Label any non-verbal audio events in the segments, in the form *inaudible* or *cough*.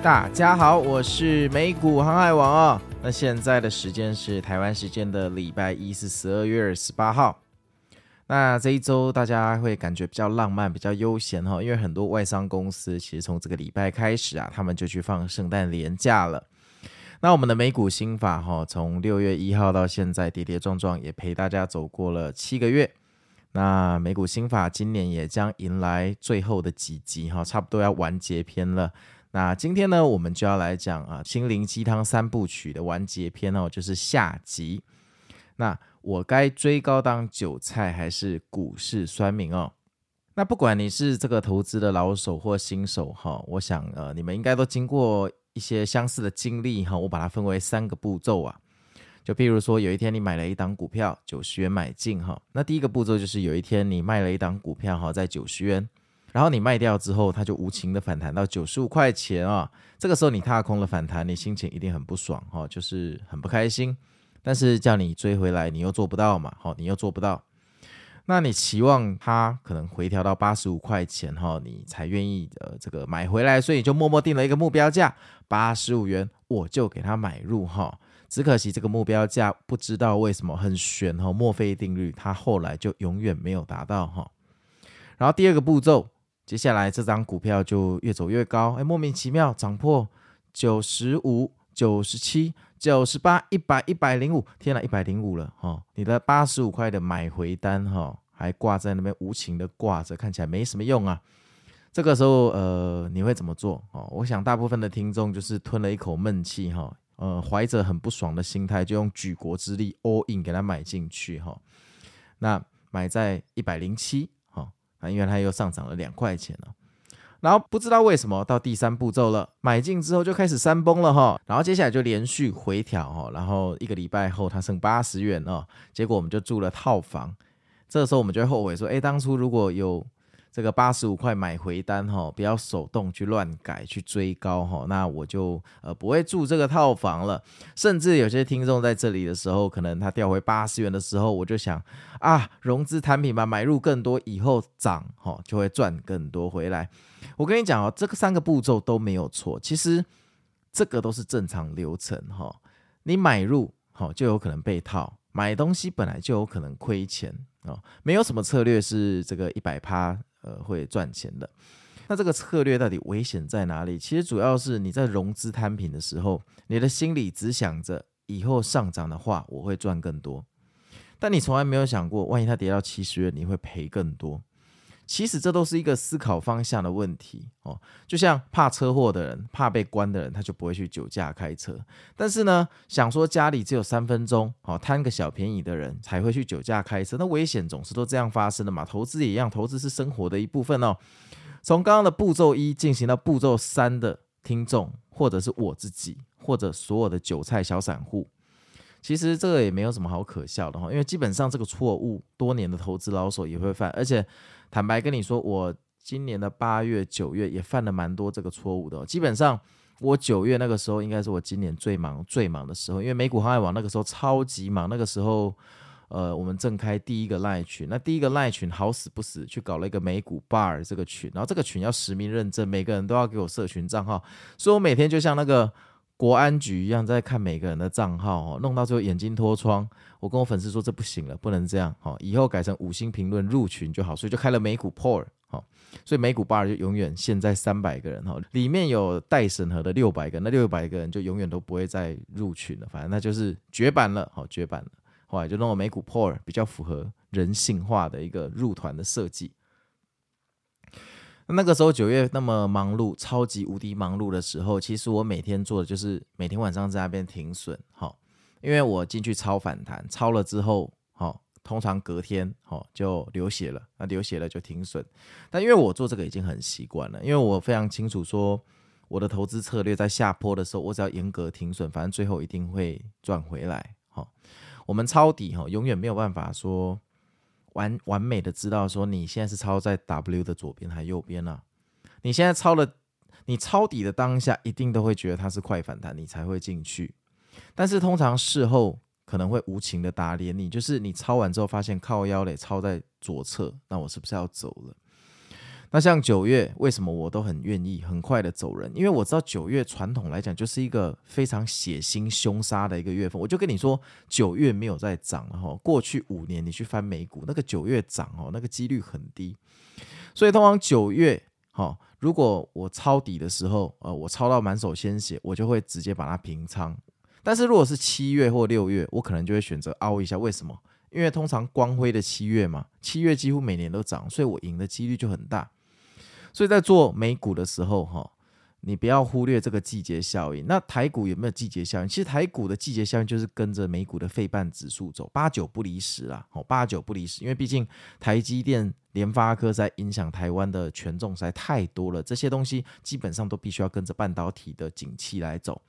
大家好，我是美股航海王哦。那现在的时间是台湾时间的礼拜一，是十二月二十八号。那这一周大家会感觉比较浪漫，比较悠闲哈，因为很多外商公司其实从这个礼拜开始啊，他们就去放圣诞连假了。那我们的美股新法哈，从六月一号到现在跌跌撞撞，也陪大家走过了七个月。那美股新法今年也将迎来最后的几集哈，差不多要完结篇了。那今天呢，我们就要来讲啊，心灵鸡汤三部曲的完结篇哦，就是下集。那我该追高当韭菜，还是股市酸民哦？那不管你是这个投资的老手或新手哈，我想呃，你们应该都经过一些相似的经历哈。我把它分为三个步骤啊，就譬如说，有一天你买了一档股票，九十元买进哈，那第一个步骤就是有一天你卖了一档股票哈，在九十元。然后你卖掉之后，它就无情的反弹到九十五块钱啊！这个时候你踏空了反弹，你心情一定很不爽哈，就是很不开心。但是叫你追回来，你又做不到嘛，好，你又做不到。那你期望它可能回调到八十五块钱哈，你才愿意呃这个买回来，所以你就默默定了一个目标价八十五元，我就给它买入哈。只可惜这个目标价不知道为什么很悬哈，墨菲定律，它后来就永远没有达到哈。然后第二个步骤。接下来这张股票就越走越高，哎，莫名其妙涨破九十五、九十七、九十八、一百、一百零五，天哪，一百零五了哈、哦！你的八十五块的买回单哈、哦，还挂在那边无情的挂着，看起来没什么用啊。这个时候呃，你会怎么做？哦，我想大部分的听众就是吞了一口闷气哈，呃，怀着很不爽的心态，就用举国之力 all in 给它买进去哈、哦。那买在一百零七。啊，因为它又上涨了两块钱了，然后不知道为什么到第三步骤了，买进之后就开始山崩了哈，然后接下来就连续回调哈，然后一个礼拜后它剩八十元哦，结果我们就住了套房，这个时候我们就会后悔说，哎，当初如果有。这个八十五块买回单哈，不要手动去乱改去追高哈，那我就呃不会住这个套房了。甚至有些听众在这里的时候，可能他掉回八十元的时候，我就想啊，融资产品吧，买入更多以后涨哈，就会赚更多回来。我跟你讲哦，这个三个步骤都没有错，其实这个都是正常流程哈。你买入好就有可能被套，买东西本来就有可能亏钱啊，没有什么策略是这个一百趴。呃，会赚钱的。那这个策略到底危险在哪里？其实主要是你在融资摊平的时候，你的心里只想着以后上涨的话，我会赚更多。但你从来没有想过，万一它跌到七十元，你会赔更多。其实这都是一个思考方向的问题哦，就像怕车祸的人、怕被关的人，他就不会去酒驾开车。但是呢，想说家里只有三分钟，哦，贪个小便宜的人才会去酒驾开车。那危险总是都这样发生的嘛？投资也一样，投资是生活的一部分哦。从刚刚的步骤一进行到步骤三的听众，或者是我自己，或者所有的韭菜小散户。其实这个也没有什么好可笑的哈，因为基本上这个错误多年的投资老手也会犯，而且坦白跟你说，我今年的八月、九月也犯了蛮多这个错误的。基本上我九月那个时候应该是我今年最忙、最忙的时候，因为美股航海网那个时候超级忙，那个时候呃我们正开第一个赖群，那第一个赖群好死不死去搞了一个美股 bar 这个群，然后这个群要实名认证，每个人都要给我社群账号，所以我每天就像那个。国安局一样在看每个人的账号哦，弄到最后眼睛脱窗。我跟我粉丝说，这不行了，不能这样哦，以后改成五星评论入群就好，所以就开了美股 Power 好，所以美股 Bar 就永远现在三百个人哈，里面有待审核的六百个，那六百个人就永远都不会再入群了，反正那就是绝版了，好绝版了。后来就弄了美股 pool，比较符合人性化的一个入团的设计。那个时候九月那么忙碌，超级无敌忙碌的时候，其实我每天做的就是每天晚上在那边停损，好，因为我进去抄反弹，抄了之后，好，通常隔天，好就流血了，那流血了就停损。但因为我做这个已经很习惯了，因为我非常清楚说，我的投资策略在下坡的时候，我只要严格停损，反正最后一定会赚回来。好，我们抄底哈，永远没有办法说完完美的知道说你现在是抄在 W 的左边还是右边啊？你现在抄了，你抄底的当下一定都会觉得它是快反弹，你才会进去。但是通常事后可能会无情的打脸你，就是你抄完之后发现靠腰嘞，抄在左侧，那我是不是要走了？那像九月，为什么我都很愿意很快的走人？因为我知道九月传统来讲就是一个非常血腥凶杀的一个月份。我就跟你说，九月没有再涨了哈。过去五年你去翻美股，那个九月涨哦，那个几率很低。所以通常九月哈，如果我抄底的时候，呃，我抄到满手鲜血，我就会直接把它平仓。但是如果是七月或六月，我可能就会选择凹一下。为什么？因为通常光辉的七月嘛，七月几乎每年都涨，所以我赢的几率就很大。所以在做美股的时候，哈，你不要忽略这个季节效应。那台股有没有季节效应？其实台股的季节效应就是跟着美股的费半指数走，八九不离十啦。哦，八九不离十，因为毕竟台积电、联发科在影响台湾的权重实在太多了，这些东西基本上都必须要跟着半导体的景气来走。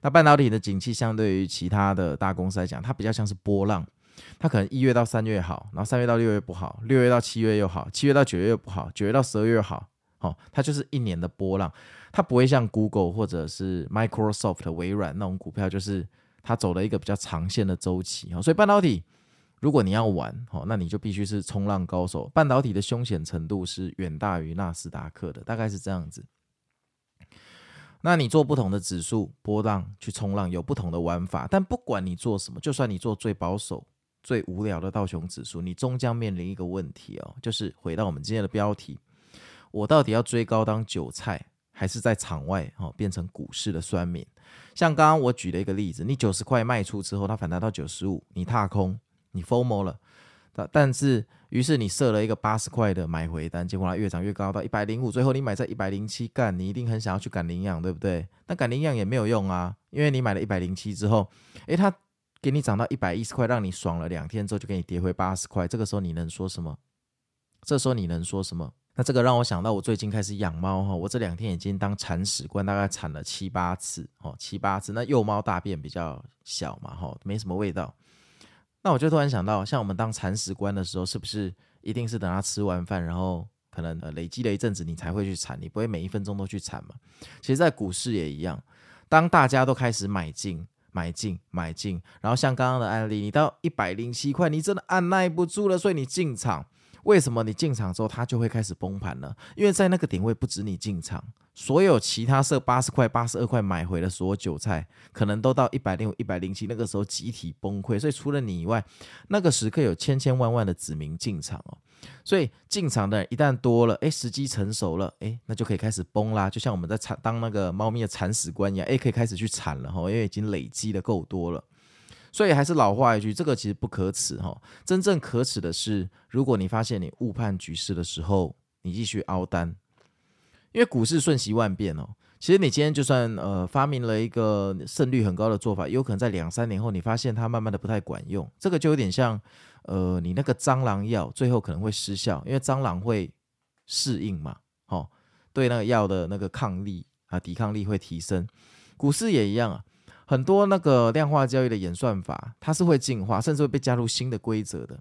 那半导体的景气相对于其他的大公司来讲，它比较像是波浪，它可能一月到三月好，然后三月到六月不好，六月到七月又好，七月到九月又不好，九月到十二月又好。哦，它就是一年的波浪，它不会像 Google 或者是 Microsoft、微软那种股票，就是它走了一个比较长线的周期。哦，所以半导体如果你要玩，哦，那你就必须是冲浪高手。半导体的凶险程度是远大于纳斯达克的，大概是这样子。那你做不同的指数波浪去冲浪，有不同的玩法。但不管你做什么，就算你做最保守、最无聊的道琼指数，你终将面临一个问题哦，就是回到我们今天的标题。我到底要追高当韭菜，还是在场外哦变成股市的酸民？像刚刚我举了一个例子，你九十块卖出之后，它反弹到九十五，你踏空，你 FOMO 了。但但是，于是你设了一个八十块的买回单，结果它越涨越高到一百零五，最后你买在一百零七，干，你一定很想要去赶领养，对不对？那赶领养也没有用啊，因为你买了一百零七之后，诶，它给你涨到一百一十块，让你爽了两天之后，就给你跌回八十块，这个时候你能说什么？这时候你能说什么？那这个让我想到，我最近开始养猫哈，我这两天已经当铲屎官，大概铲了七八次哦，七八次。那幼猫大便比较小嘛哈，没什么味道。那我就突然想到，像我们当铲屎官的时候，是不是一定是等它吃完饭，然后可能累积了一阵子，你才会去铲，你不会每一分钟都去铲嘛？其实，在股市也一样，当大家都开始买进、买进、买进，然后像刚刚的案例，你到一百零七块，你真的按捺不住了，所以你进场。为什么你进场之后它就会开始崩盘呢？因为在那个点位不止你进场，所有其他设八十块、八十二块买回的所有韭菜，可能都到一百零五、一百零七，那个时候集体崩溃。所以除了你以外，那个时刻有千千万万的子民进场哦。所以进场的人一旦多了，诶，时机成熟了，诶，那就可以开始崩啦。就像我们在铲当那个猫咪的铲屎官一样，诶，可以开始去铲了哈，因为已经累积的够多了。所以还是老话一句，这个其实不可耻哈。真正可耻的是，如果你发现你误判局势的时候，你继续凹单，因为股市瞬息万变哦。其实你今天就算呃发明了一个胜率很高的做法，有可能在两三年后，你发现它慢慢的不太管用。这个就有点像呃你那个蟑螂药，最后可能会失效，因为蟑螂会适应嘛，哦，对那个药的那个抗力啊，抵抗力会提升。股市也一样啊。很多那个量化交易的演算法，它是会进化，甚至会被加入新的规则的。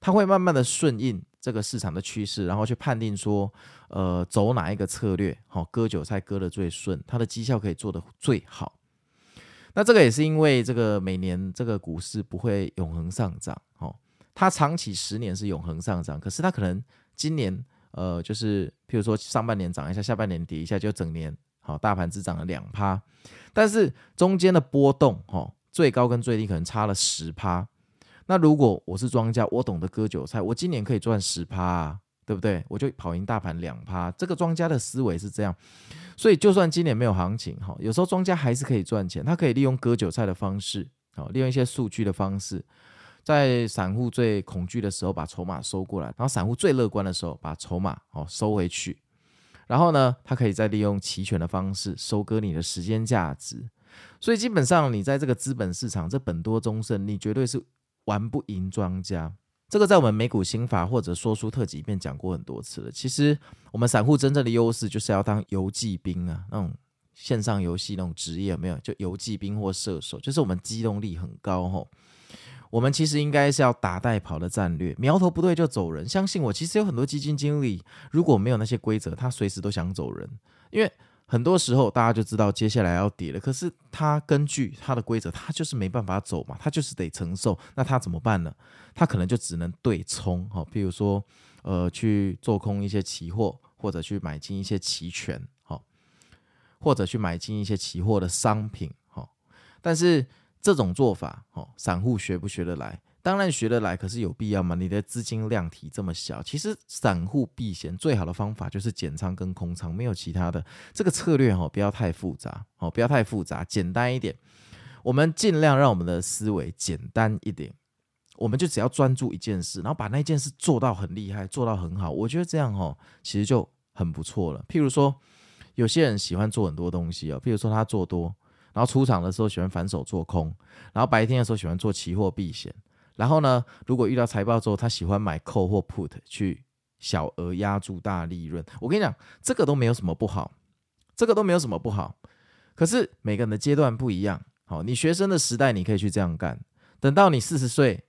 它会慢慢的顺应这个市场的趋势，然后去判定说，呃，走哪一个策略，好，割韭菜割得最顺，它的绩效可以做得最好。那这个也是因为这个每年这个股市不会永恒上涨，哦，它长期十年是永恒上涨，可是它可能今年，呃，就是譬如说上半年涨一下，下半年跌一下，就整年。好，大盘只涨了两趴，但是中间的波动，哈，最高跟最低可能差了十趴。那如果我是庄家，我懂得割韭菜，我今年可以赚十趴，对不对？我就跑赢大盘两趴。这个庄家的思维是这样，所以就算今年没有行情，哈，有时候庄家还是可以赚钱。他可以利用割韭菜的方式，好，利用一些数据的方式，在散户最恐惧的时候把筹码收过来，然后散户最乐观的时候把筹码哦收回去。然后呢，他可以再利用期权的方式收割你的时间价值，所以基本上你在这个资本市场这本多终胜，你绝对是玩不赢庄家。这个在我们美股心法或者说书特辑里面讲过很多次了。其实我们散户真正的优势就是要当游骑兵啊，那种线上游戏那种职业有没有？就游骑兵或射手，就是我们机动力很高吼。我们其实应该是要打带跑的战略，苗头不对就走人。相信我，其实有很多基金经理，如果没有那些规则，他随时都想走人。因为很多时候大家就知道接下来要跌了，可是他根据他的规则，他就是没办法走嘛，他就是得承受。那他怎么办呢？他可能就只能对冲哈，比如说呃去做空一些期货，或者去买进一些期权，哈，或者去买进一些期货的商品，哈。但是这种做法，哦，散户学不学得来？当然学得来，可是有必要吗？你的资金量体这么小，其实散户避险最好的方法就是减仓跟空仓，没有其他的。这个策略哈，不要太复杂，哦，不要太复杂，简单一点。我们尽量让我们的思维简单一点，我们就只要专注一件事，然后把那件事做到很厉害，做到很好。我觉得这样哈，其实就很不错了。譬如说，有些人喜欢做很多东西哦，譬如说他做多。然后出场的时候喜欢反手做空，然后白天的时候喜欢做期货避险，然后呢，如果遇到财报之后，他喜欢买 call 或 put 去小额压住大利润。我跟你讲，这个都没有什么不好，这个都没有什么不好。可是每个人的阶段不一样，好，你学生的时代你可以去这样干，等到你四十岁，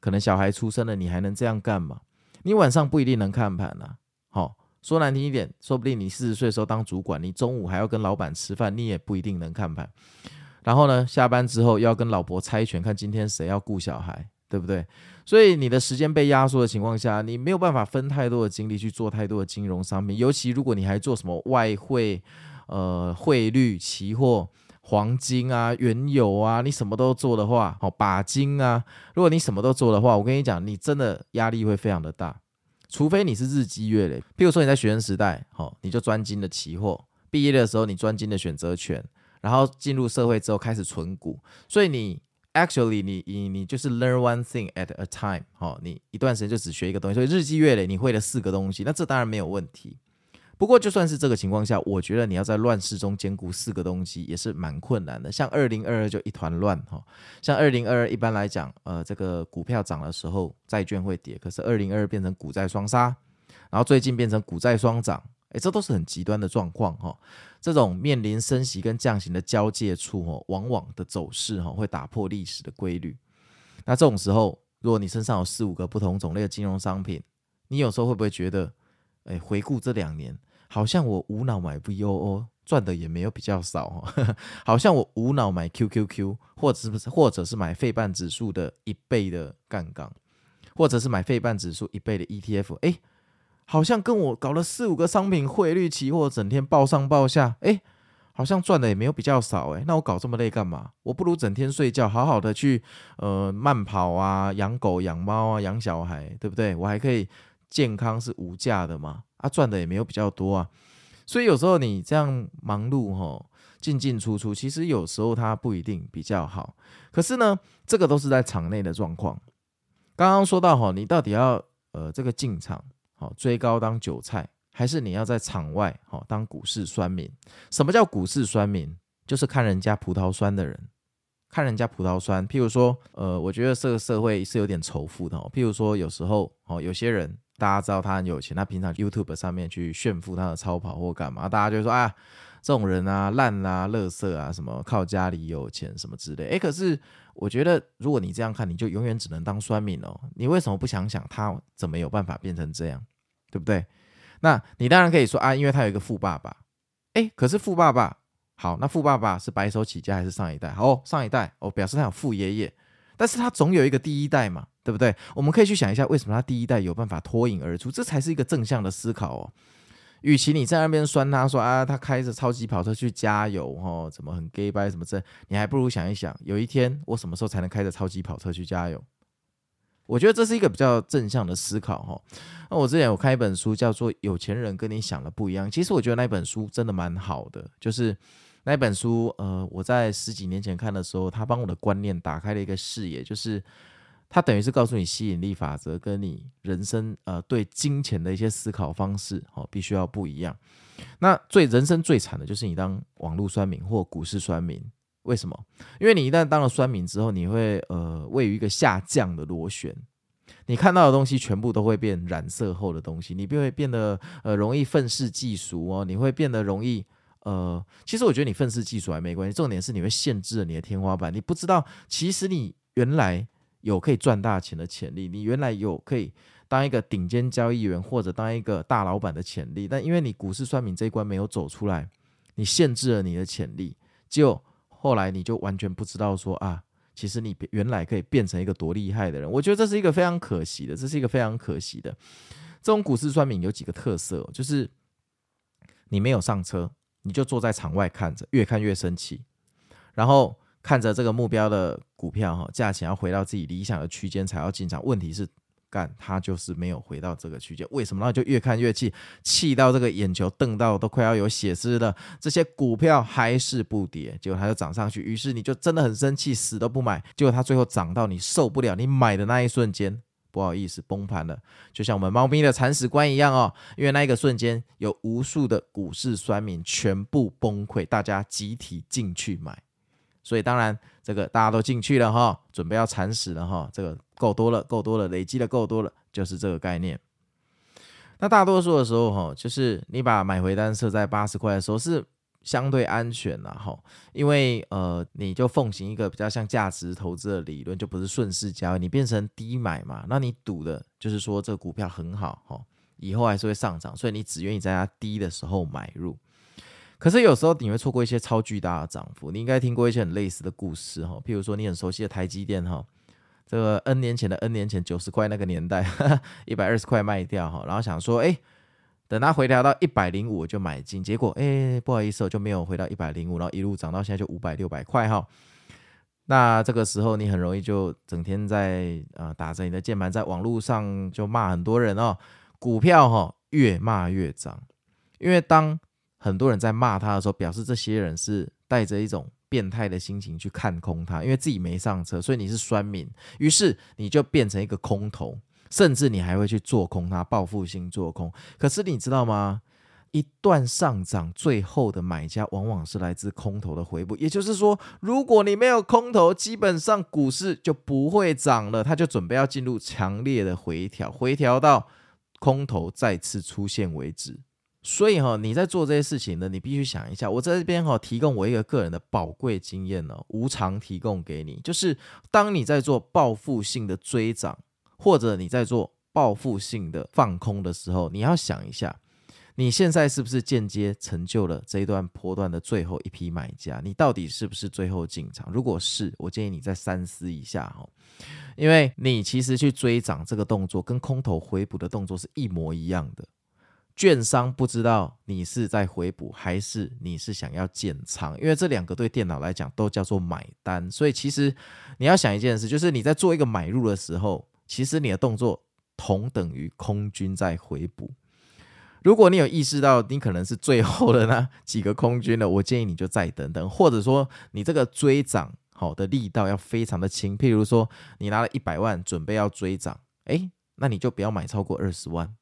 可能小孩出生了，你还能这样干吗？你晚上不一定能看盘啊，说难听一点，说不定你四十岁的时候当主管，你中午还要跟老板吃饭，你也不一定能看盘。然后呢，下班之后要跟老婆猜拳，看今天谁要顾小孩，对不对？所以你的时间被压缩的情况下，你没有办法分太多的精力去做太多的金融商品。尤其如果你还做什么外汇、呃汇率、期货、黄金啊、原油啊，你什么都做的话，哦，把金啊，如果你什么都做的话，我跟你讲，你真的压力会非常的大。除非你是日积月累，譬如说你在学生时代，好，你就专精的期货；毕业的时候你专精的选择权，然后进入社会之后开始存股。所以你 actually 你你你就是 learn one thing at a time，好，你一段时间就只学一个东西，所以日积月累你会了四个东西，那这当然没有问题。不过，就算是这个情况下，我觉得你要在乱世中兼顾四个东西也是蛮困难的。像二零二二就一团乱哈，像二零二二一般来讲，呃，这个股票涨的时候，债券会跌，可是二零二二变成股债双杀，然后最近变成股债双涨，诶，这都是很极端的状况哈。这种面临升息跟降息的交界处哈，往往的走势哈会打破历史的规律。那这种时候，如果你身上有四五个不同种类的金融商品，你有时候会不会觉得，诶，回顾这两年？好像我无脑买 VOO 赚的也没有比较少哈，*laughs* 好像我无脑买 QQQ 或者是不是，或者是买费半指数的一倍的杠杆，或者是买费半指数一倍的 ETF，诶，好像跟我搞了四五个商品汇率期货，整天报上报下，诶，好像赚的也没有比较少诶，那我搞这么累干嘛？我不如整天睡觉，好好的去呃慢跑啊，养狗养猫啊，养小孩，对不对？我还可以健康是无价的嘛。啊，赚的也没有比较多啊，所以有时候你这样忙碌吼，进进出出，其实有时候它不一定比较好。可是呢，这个都是在场内的状况。刚刚说到吼，你到底要呃这个进场好追高当韭菜，还是你要在场外好当股市酸民？什么叫股市酸民？就是看人家葡萄酸的人，看人家葡萄酸。譬如说，呃，我觉得这个社会是有点仇富的哦。譬如说，有时候哦，有些人。大家知道他很有钱，他平常 YouTube 上面去炫富他的超跑或干嘛，大家就说啊，这种人啊烂啊、垃圾啊，什么靠家里有钱什么之类。诶，可是我觉得，如果你这样看，你就永远只能当酸民哦。你为什么不想想他怎么有办法变成这样，对不对？那你当然可以说啊，因为他有一个富爸爸。诶，可是富爸爸好，那富爸爸是白手起家还是上一代？好，上一代哦，表示他有富爷爷，但是他总有一个第一代嘛。对不对？我们可以去想一下，为什么他第一代有办法脱颖而出？这才是一个正向的思考哦。与其你在那边酸他说啊，他开着超级跑车去加油，哦，怎么很 gay 掰什么这，你还不如想一想，有一天我什么时候才能开着超级跑车去加油？我觉得这是一个比较正向的思考哈。那我之前有看一本书，叫做《有钱人跟你想的不一样》。其实我觉得那本书真的蛮好的，就是那本书，呃，我在十几年前看的时候，他帮我的观念打开了一个视野，就是。它等于是告诉你吸引力法则跟你人生呃对金钱的一些思考方式哦，必须要不一样。那最人生最惨的就是你当网络酸民或股市酸民，为什么？因为你一旦当了酸民之后，你会呃位于一个下降的螺旋，你看到的东西全部都会变染色后的东西，你便会变得呃容易愤世嫉俗哦，你会变得容易呃，其实我觉得你愤世嫉俗还没关系，重点是你会限制了你的天花板。你不知道，其实你原来有可以赚大钱的潜力，你原来有可以当一个顶尖交易员或者当一个大老板的潜力，但因为你股市算命这一关没有走出来，你限制了你的潜力，就后来你就完全不知道说啊。其实你原来可以变成一个多厉害的人，我觉得这是一个非常可惜的，这是一个非常可惜的。这种股市算命有几个特色，就是你没有上车，你就坐在场外看着，越看越生气，然后看着这个目标的股票哈，价钱要回到自己理想的区间才要进场。问题是。干，他就是没有回到这个区间，为什么？然后就越看越气，气到这个眼球瞪到都快要有血丝了。这些股票还是不跌，结果它就涨上去，于是你就真的很生气，死都不买。结果它最后涨到你受不了，你买的那一瞬间，不好意思，崩盘了，就像我们猫咪的铲屎官一样哦。因为那一个瞬间，有无数的股市酸民全部崩溃，大家集体进去买。所以当然，这个大家都进去了哈，准备要铲屎了哈。这个够多了，够多了，累积的够多了，就是这个概念。那大多数的时候哈，就是你把买回单设在八十块的时候是相对安全的哈，因为呃，你就奉行一个比较像价值投资的理论，就不是顺势交易，你变成低买嘛，那你赌的就是说这个股票很好哈，以后还是会上涨，所以你只愿意在它低的时候买入。可是有时候你会错过一些超巨大的涨幅，你应该听过一些很类似的故事哈，譬如说你很熟悉的台积电哈，这个 N 年前的 N 年前九十块那个年代，*laughs* 一百二十块卖掉哈，然后想说哎，等它回调到一百零五我就买进，结果哎不好意思我就没有回到一百零五，然后一路涨到现在就五百六百块哈，那这个时候你很容易就整天在啊打着你的键盘在网络上就骂很多人哦，股票哈越骂越涨，因为当很多人在骂他的时候，表示这些人是带着一种变态的心情去看空他，因为自己没上车，所以你是酸民，于是你就变成一个空头，甚至你还会去做空它，报复性做空。可是你知道吗？一段上涨，最后的买家往往是来自空头的回补。也就是说，如果你没有空头，基本上股市就不会涨了，它就准备要进入强烈的回调，回调到空头再次出现为止。所以哈，你在做这些事情呢，你必须想一下。我在这边哈，提供我一个个人的宝贵经验呢，无偿提供给你。就是当你在做报复性的追涨，或者你在做报复性的放空的时候，你要想一下，你现在是不是间接成就了这一段波段的最后一批买家？你到底是不是最后进场？如果是，我建议你再三思一下哈，因为你其实去追涨这个动作，跟空头回补的动作是一模一样的。券商不知道你是在回补还是你是想要建仓，因为这两个对电脑来讲都叫做买单，所以其实你要想一件事，就是你在做一个买入的时候，其实你的动作同等于空军在回补。如果你有意识到你可能是最后的那 *laughs* 几个空军了，我建议你就再等等，或者说你这个追涨好的力道要非常的轻，譬如说你拿了一百万准备要追涨，诶，那你就不要买超过二十万。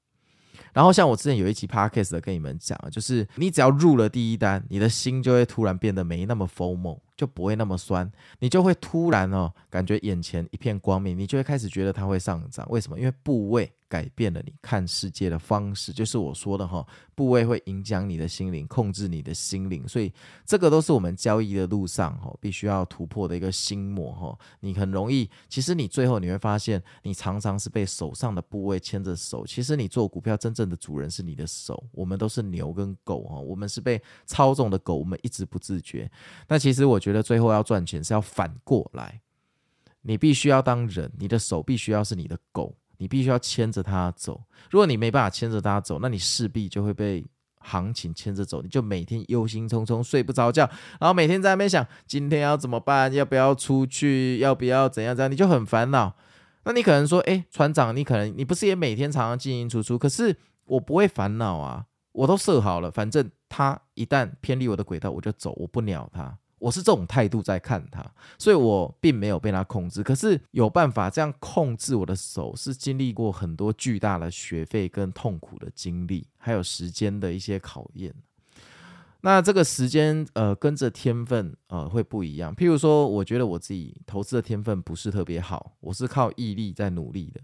然后像我之前有一期 podcast 的跟你们讲，就是你只要入了第一单，你的心就会突然变得没那么 FOMO。就不会那么酸，你就会突然哦，感觉眼前一片光明，你就会开始觉得它会上涨。为什么？因为部位改变了你看世界的方式，就是我说的哈，部位会影响你的心灵，控制你的心灵，所以这个都是我们交易的路上哈，必须要突破的一个心魔哈。你很容易，其实你最后你会发现，你常常是被手上的部位牵着手。其实你做股票真正的主人是你的手，我们都是牛跟狗哈，我们是被操纵的狗，我们一直不自觉。那其实我。觉得最后要赚钱是要反过来，你必须要当人，你的手必须要是你的狗，你必须要牵着它走。如果你没办法牵着它走，那你势必就会被行情牵着走，你就每天忧心忡忡，睡不着觉，然后每天在那边想今天要怎么办，要不要出去，要不要怎样怎样，你就很烦恼。那你可能说，诶，船长，你可能你不是也每天常常进进出出？可是我不会烦恼啊，我都设好了，反正他一旦偏离我的轨道，我就走，我不鸟他。我是这种态度在看他，所以我并没有被他控制。可是有办法这样控制我的手，是经历过很多巨大的学费跟痛苦的经历，还有时间的一些考验。那这个时间，呃，跟着天分，呃，会不一样。譬如说，我觉得我自己投资的天分不是特别好，我是靠毅力在努力的。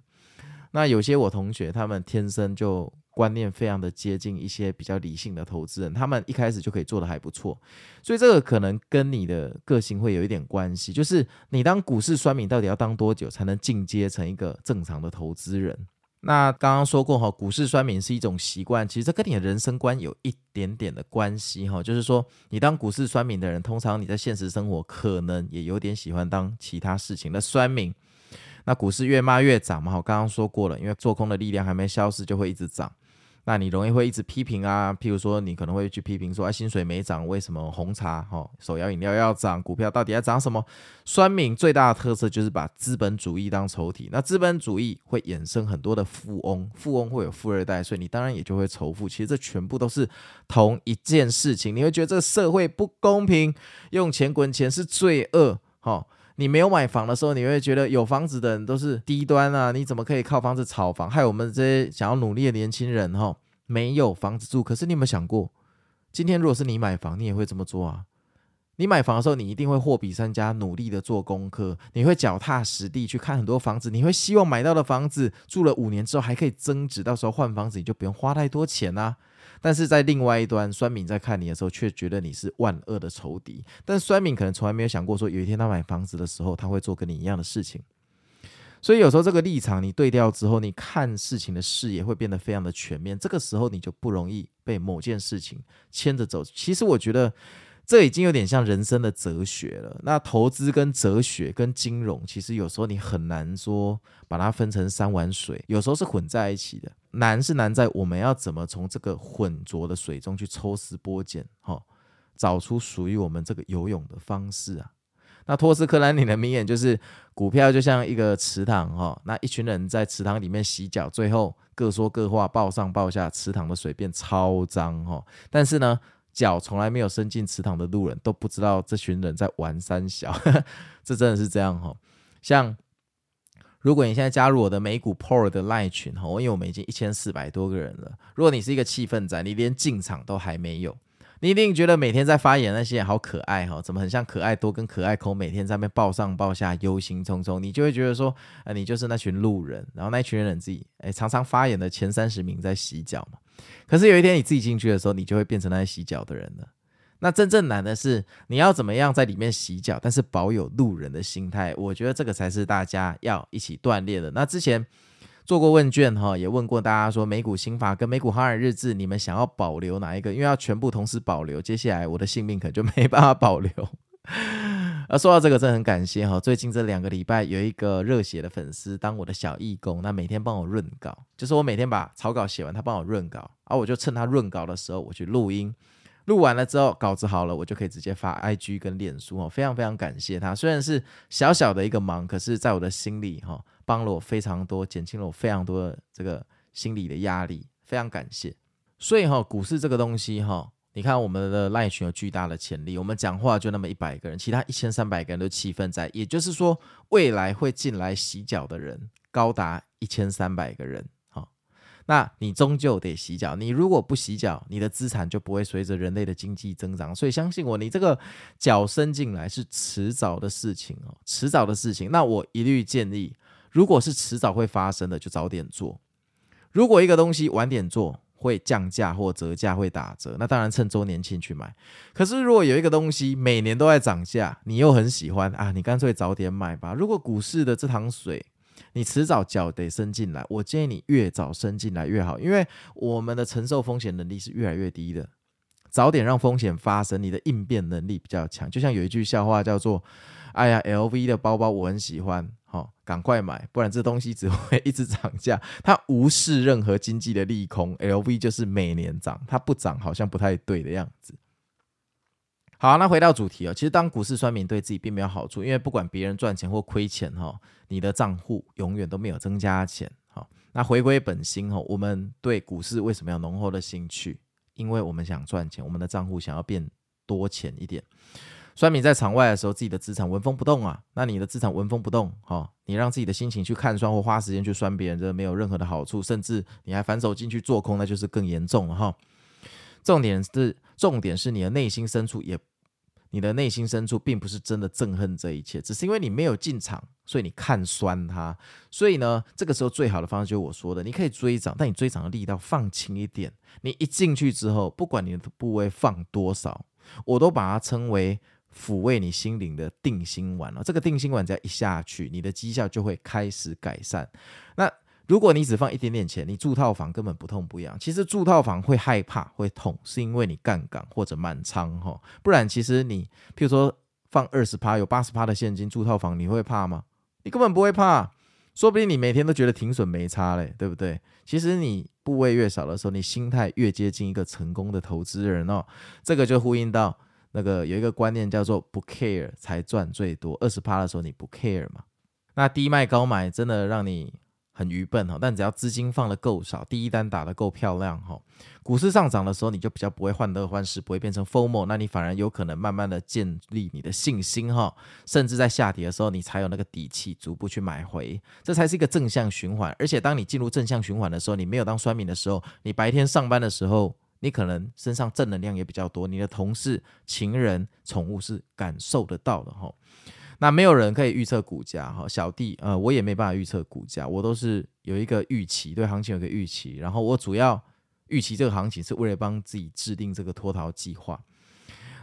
那有些我同学，他们天生就观念非常的接近一些比较理性的投资人，他们一开始就可以做得还不错，所以这个可能跟你的个性会有一点关系。就是你当股市酸民到底要当多久才能进阶成一个正常的投资人？那刚刚说过哈，股市酸民是一种习惯，其实这跟你的人生观有一点点的关系哈。就是说，你当股市酸民的人，通常你在现实生活可能也有点喜欢当其他事情的酸民。那股市越骂越涨嘛，我刚刚说过了，因为做空的力量还没消失，就会一直涨。那你容易会一直批评啊，譬如说你可能会去批评说，哎，薪水没涨，为什么红茶、哈手摇饮料要涨，股票到底要涨什么？酸民最大的特色就是把资本主义当仇敌。那资本主义会衍生很多的富翁，富翁会有富二代，所以你当然也就会仇富。其实这全部都是同一件事情。你会觉得这个社会不公平，用钱滚钱是罪恶，哈。你没有买房的时候，你会觉得有房子的人都是低端啊！你怎么可以靠房子炒房？害我们这些想要努力的年轻人哈，没有房子住。可是你有没有想过，今天如果是你买房，你也会这么做啊？你买房的时候，你一定会货比三家，努力的做功课，你会脚踏实地去看很多房子，你会希望买到的房子住了五年之后还可以增值，到时候换房子你就不用花太多钱啊。但是在另外一端，酸敏在看你的时候，却觉得你是万恶的仇敌。但酸敏可能从来没有想过，说有一天他买房子的时候，他会做跟你一样的事情。所以有时候这个立场你对调之后，你看事情的视野会变得非常的全面。这个时候你就不容易被某件事情牵着走。其实我觉得。这已经有点像人生的哲学了。那投资跟哲学跟金融，其实有时候你很难说把它分成三碗水，有时候是混在一起的。难是难在我们要怎么从这个浑浊的水中去抽丝剥茧，哈，找出属于我们这个游泳的方式啊。那托斯克兰尼的名言就是：股票就像一个池塘，哈，那一群人在池塘里面洗脚，最后各说各话，抱上抱下，池塘的水变超脏，哈。但是呢，脚从来没有伸进池塘的路人都不知道这群人在玩三小，*laughs* 这真的是这样哈。像如果你现在加入我的美股 Pro 的 Line 群哈，因为我们已经一千四百多个人了。如果你是一个气氛仔，你连进场都还没有，你一定觉得每天在发言那些好可爱哈，怎么很像可爱多跟可爱空，每天在那边抱上抱下，忧心忡忡，你就会觉得说，呃，你就是那群路人，然后那群人自己诶常常发言的前三十名在洗脚嘛。可是有一天你自己进去的时候，你就会变成那些洗脚的人了。那真正难的是，你要怎么样在里面洗脚，但是保有路人的心态。我觉得这个才是大家要一起锻炼的。那之前做过问卷哈，也问过大家说，美股心法跟美股哈尔日志，你们想要保留哪一个？因为要全部同时保留，接下来我的性命可就没办法保留。而说到这个，真的很感谢哈！最近这两个礼拜有一个热血的粉丝当我的小义工，那每天帮我润稿，就是我每天把草稿写完，他帮我润稿，而我就趁他润稿的时候，我去录音，录完了之后稿子好了，我就可以直接发 IG 跟脸书哦，非常非常感谢他。虽然是小小的一个忙，可是在我的心里哈，帮了我非常多，减轻了我非常多的这个心理的压力，非常感谢。所以哈，股市这个东西哈。你看我们的赖群有巨大的潜力，我们讲话就那么一百个人，其他一千三百个人都气氛在，也就是说，未来会进来洗脚的人高达一千三百个人。好，那你终究得洗脚，你如果不洗脚，你的资产就不会随着人类的经济增长。所以相信我，你这个脚伸进来是迟早的事情哦，迟早的事情。那我一律建议，如果是迟早会发生的，就早点做；如果一个东西晚点做，会降价或折价，会打折，那当然趁周年庆去买。可是如果有一个东西每年都在涨价，你又很喜欢啊，你干脆早点买吧。如果股市的这塘水，你迟早脚得伸进来，我建议你越早伸进来越好，因为我们的承受风险能力是越来越低的。早点让风险发生，你的应变能力比较强。就像有一句笑话叫做：“哎呀，LV 的包包我很喜欢。”赶快买，不然这东西只会一直涨价。*laughs* 它无视任何经济的利空，LV 就是每年涨，它不涨好像不太对的样子。好，那回到主题哦，其实当股市酸民对自己并没有好处，因为不管别人赚钱或亏钱哈，你的账户永远都没有增加钱。好，那回归本心哈，我们对股市为什么要浓厚的兴趣？因为我们想赚钱，我们的账户想要变多钱一点。酸民在场外的时候，自己的资产纹风不动啊。那你的资产纹风不动，哈，你让自己的心情去看酸或花时间去酸别人，这没有任何的好处，甚至你还反手进去做空，那就是更严重了哈。重点是，重点是你的内心深处也，你的内心深处并不是真的憎恨这一切，只是因为你没有进场，所以你看酸它。所以呢，这个时候最好的方式就是我说的，你可以追涨，但你追涨的力道放轻一点。你一进去之后，不管你的部位放多少，我都把它称为抚慰你心灵的定心丸了。这个定心丸只要一下去，你的绩效就会开始改善。那如果你只放一点点钱，你住套房根本不痛不痒。其实住套房会害怕会痛，是因为你杠杆或者满仓哈。不然其实你，譬如说放二十趴，有八十趴的现金住套房，你会怕吗？你根本不会怕，说不定你每天都觉得停损没差嘞，对不对？其实你部位越少的时候，你心态越接近一个成功的投资人哦。这个就呼应到那个有一个观念叫做不 care 才赚最多，二十趴的时候你不 care 嘛。那低卖高买真的让你。很愚笨哈，但只要资金放得够少，第一单打得够漂亮哈，股市上涨的时候，你就比较不会患得患失，不会变成 FOMO，那你反而有可能慢慢的建立你的信心哈，甚至在下跌的时候，你才有那个底气逐步去买回，这才是一个正向循环。而且当你进入正向循环的时候，你没有当酸民的时候，你白天上班的时候，你可能身上正能量也比较多，你的同事、情人、宠物是感受得到的哈。那没有人可以预测股价哈，小弟呃，我也没办法预测股价，我都是有一个预期，对行情有个预期，然后我主要预期这个行情是为了帮自己制定这个脱逃计划。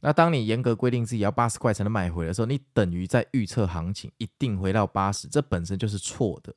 那当你严格规定自己要八十块才能买回的时候，你等于在预测行情一定回到八十，这本身就是错的。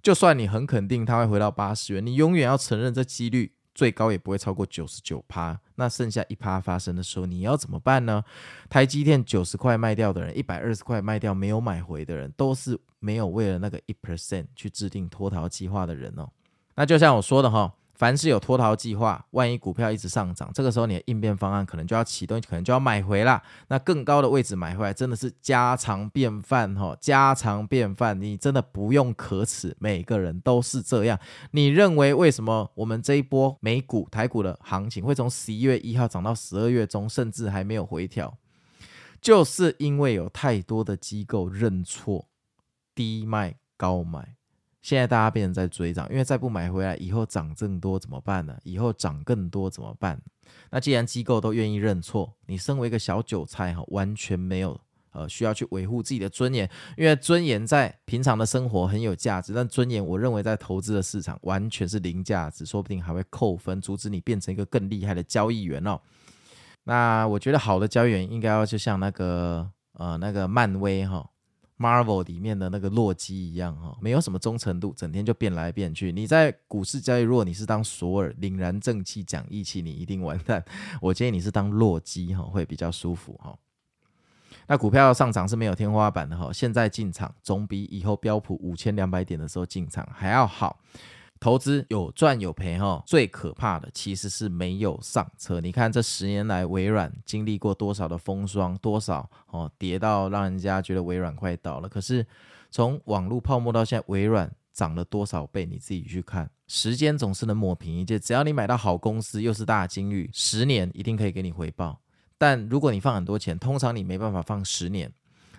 就算你很肯定它会回到八十元，你永远要承认这几率。最高也不会超过九十九趴，那剩下一趴发生的时候，你要怎么办呢？台积电九十块卖掉的人，一百二十块卖掉没有买回的人，都是没有为了那个一 percent 去制定脱逃计划的人哦。那就像我说的哈。凡是有脱逃计划，万一股票一直上涨，这个时候你的应变方案可能就要启动，可能就要买回啦。那更高的位置买回来，真的是家常便饭哈，家常便饭，你真的不用可耻，每个人都是这样。你认为为什么我们这一波美股、台股的行情会从十一月一号涨到十二月中，甚至还没有回调？就是因为有太多的机构认错，低卖高买。现在大家变成在追涨，因为再不买回来，以后涨更多怎么办呢？以后涨更多怎么办？那既然机构都愿意认错，你身为一个小韭菜哈，完全没有呃需要去维护自己的尊严，因为尊严在平常的生活很有价值，但尊严我认为在投资的市场完全是零价值，说不定还会扣分，阻止你变成一个更厉害的交易员哦。那我觉得好的交易员应该要就像那个呃那个漫威哈。Marvel 里面的那个洛基一样哈，没有什么忠诚度，整天就变来变去。你在股市交易，如果你是当索尔，凛然正气讲义气，你一定完蛋。*laughs* 我建议你是当洛基哈，会比较舒服哈。那股票上涨是没有天花板的哈，现在进场总比以后标普五千两百点的时候进场还要好。投资有赚有赔哈，最可怕的其实是没有上车。你看这十年来，微软经历过多少的风霜，多少哦跌到让人家觉得微软快倒了。可是从网络泡沫到现在，微软涨了多少倍？你自己去看。时间总是能抹平一切，只要你买到好公司，又是大金玉，十年一定可以给你回报。但如果你放很多钱，通常你没办法放十年。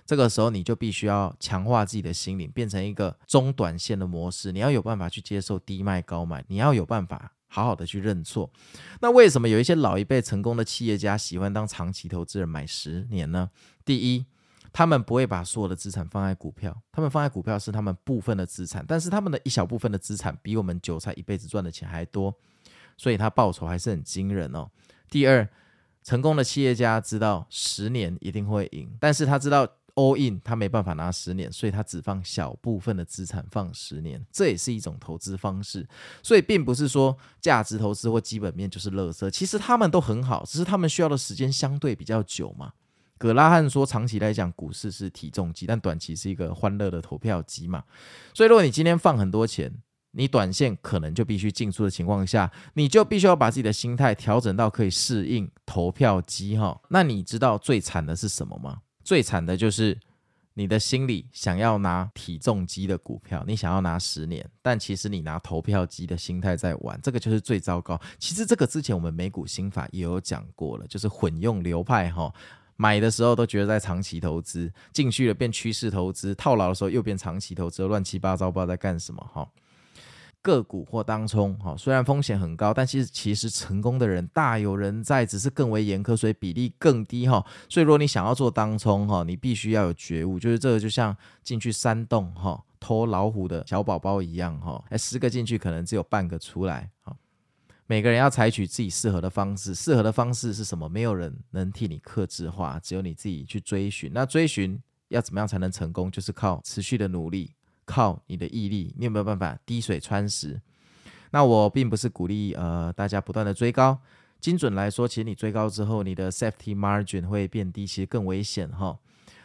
这个时候你就必须要强化自己的心灵，变成一个中短线的模式。你要有办法去接受低卖高买，你要有办法好好的去认错。那为什么有一些老一辈成功的企业家喜欢当长期投资人买十年呢？第一，他们不会把所有的资产放在股票，他们放在股票是他们部分的资产，但是他们的一小部分的资产比我们韭菜一辈子赚的钱还多，所以他报酬还是很惊人哦。第二，成功的企业家知道十年一定会赢，但是他知道。All in，他没办法拿十年，所以他只放小部分的资产放十年，这也是一种投资方式。所以并不是说价值投资或基本面就是垃圾，其实他们都很好，只是他们需要的时间相对比较久嘛。葛拉汉说，长期来讲，股市是体重机，但短期是一个欢乐的投票机嘛。所以如果你今天放很多钱，你短线可能就必须进出的情况下，你就必须要把自己的心态调整到可以适应投票机哈。那你知道最惨的是什么吗？最惨的就是你的心里想要拿体重机的股票，你想要拿十年，但其实你拿投票机的心态在玩，这个就是最糟糕。其实这个之前我们美股心法也有讲过了，就是混用流派哈，买的时候都觉得在长期投资，进去了变趋势投资，套牢的时候又变长期投资，乱七八糟不知道在干什么哈。个股或当冲，哈，虽然风险很高，但其实其实成功的人大有人在，只是更为严苛，所以比例更低，哈。所以如果你想要做当冲，哈，你必须要有觉悟，就是这个就像进去山洞，哈，偷老虎的小宝宝一样，哈，哎，十个进去可能只有半个出来，哈。每个人要采取自己适合的方式，适合的方式是什么？没有人能替你克制化，只有你自己去追寻。那追寻要怎么样才能成功？就是靠持续的努力。靠你的毅力，你有没有办法滴水穿石？那我并不是鼓励呃大家不断的追高，精准来说，其实你追高之后，你的 safety margin 会变低，其实更危险哈。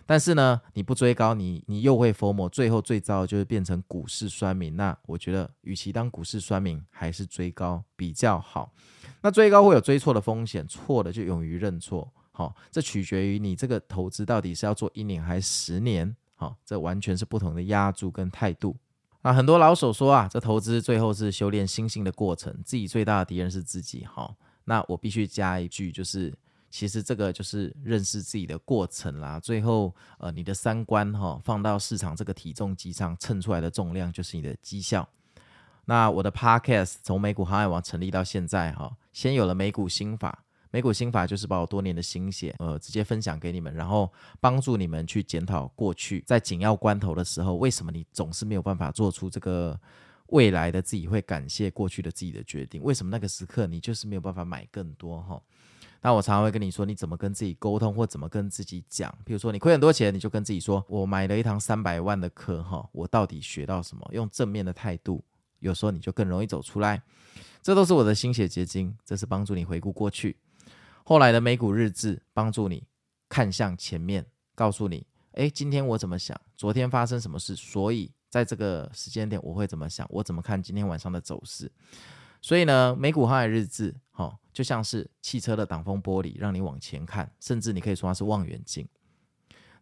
但是呢，你不追高，你你又会 FOMO，最后最糟就是变成股市酸民。那我觉得，与其当股市酸民，还是追高比较好。那追高会有追错的风险，错的就勇于认错。好，这取决于你这个投资到底是要做一年还是十年。好，这完全是不同的压注跟态度。那很多老手说啊，这投资最后是修炼心性的过程，自己最大的敌人是自己。好，那我必须加一句，就是其实这个就是认识自己的过程啦。最后，呃，你的三观哈，放到市场这个体重机上称出来的重量，就是你的绩效。那我的 Podcast 从美股航海王成立到现在哈，先有了美股心法。美股心法就是把我多年的心血，呃，直接分享给你们，然后帮助你们去检讨过去，在紧要关头的时候，为什么你总是没有办法做出这个未来的自己会感谢过去的自己的决定？为什么那个时刻你就是没有办法买更多？哈，那我常常会跟你说，你怎么跟自己沟通，或怎么跟自己讲？比如说你亏很多钱，你就跟自己说，我买了一堂三百万的课，哈，我到底学到什么？用正面的态度，有时候你就更容易走出来。这都是我的心血结晶，这是帮助你回顾过去。后来的美股日志帮助你看向前面，告诉你，诶，今天我怎么想？昨天发生什么事？所以在这个时间点我会怎么想？我怎么看今天晚上的走势？所以呢，美股航海日志，哦，就像是汽车的挡风玻璃，让你往前看，甚至你可以说它是望远镜。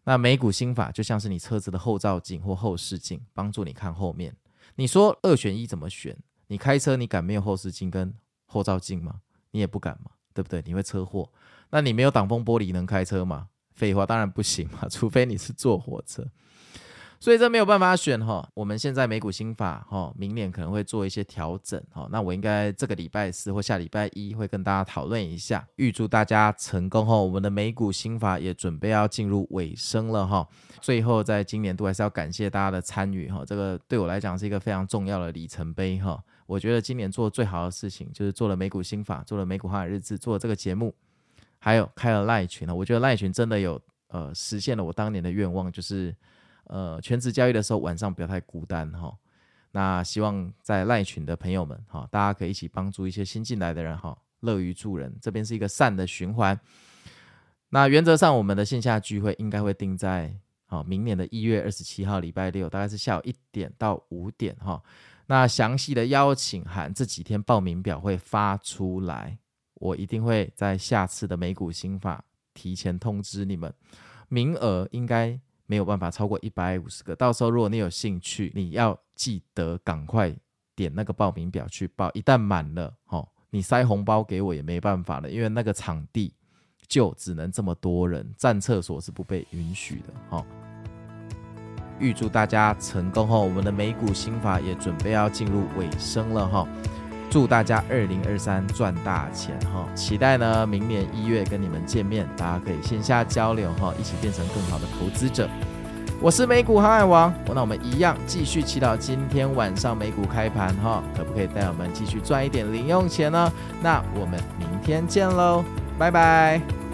那美股心法就像是你车子的后照镜或后视镜，帮助你看后面。你说二选一怎么选？你开车你敢没有后视镜跟后照镜吗？你也不敢吗？对不对？你会车祸，那你没有挡风玻璃能开车吗？废话，当然不行嘛，*laughs* 除非你是坐火车。所以这没有办法选哈。我们现在美股新法哈，明年可能会做一些调整哈。那我应该这个礼拜四或下礼拜一会跟大家讨论一下。预祝大家成功哈！我们的美股新法也准备要进入尾声了哈。最后，在今年度还是要感谢大家的参与哈。这个对我来讲是一个非常重要的里程碑哈。我觉得今年做最好的事情就是做了美股心法，做了美股航海日志，做了这个节目，还有开了赖群。我觉得赖群真的有呃实现了我当年的愿望，就是呃全职交易的时候晚上不要太孤单哈。那希望在赖群的朋友们哈，大家可以一起帮助一些新进来的人哈，乐于助人，这边是一个善的循环。那原则上我们的线下聚会应该会定在好明年的一月二十七号礼拜六，大概是下午一点到五点哈。那详细的邀请函这几天报名表会发出来，我一定会在下次的美股心法提前通知你们，名额应该没有办法超过一百五十个，到时候如果你有兴趣，你要记得赶快点那个报名表去报，一旦满了，哦，你塞红包给我也没办法了，因为那个场地就只能这么多人，占厕所是不被允许的，哦。预祝大家成功哈！我们的美股心法也准备要进入尾声了哈！祝大家二零二三赚大钱哈！期待呢明年一月跟你们见面，大家可以线下交流哈，一起变成更好的投资者。我是美股航海王，那我们一样继续祈祷今天晚上美股开盘哈，可不可以带我们继续赚一点零用钱呢？那我们明天见喽，拜拜。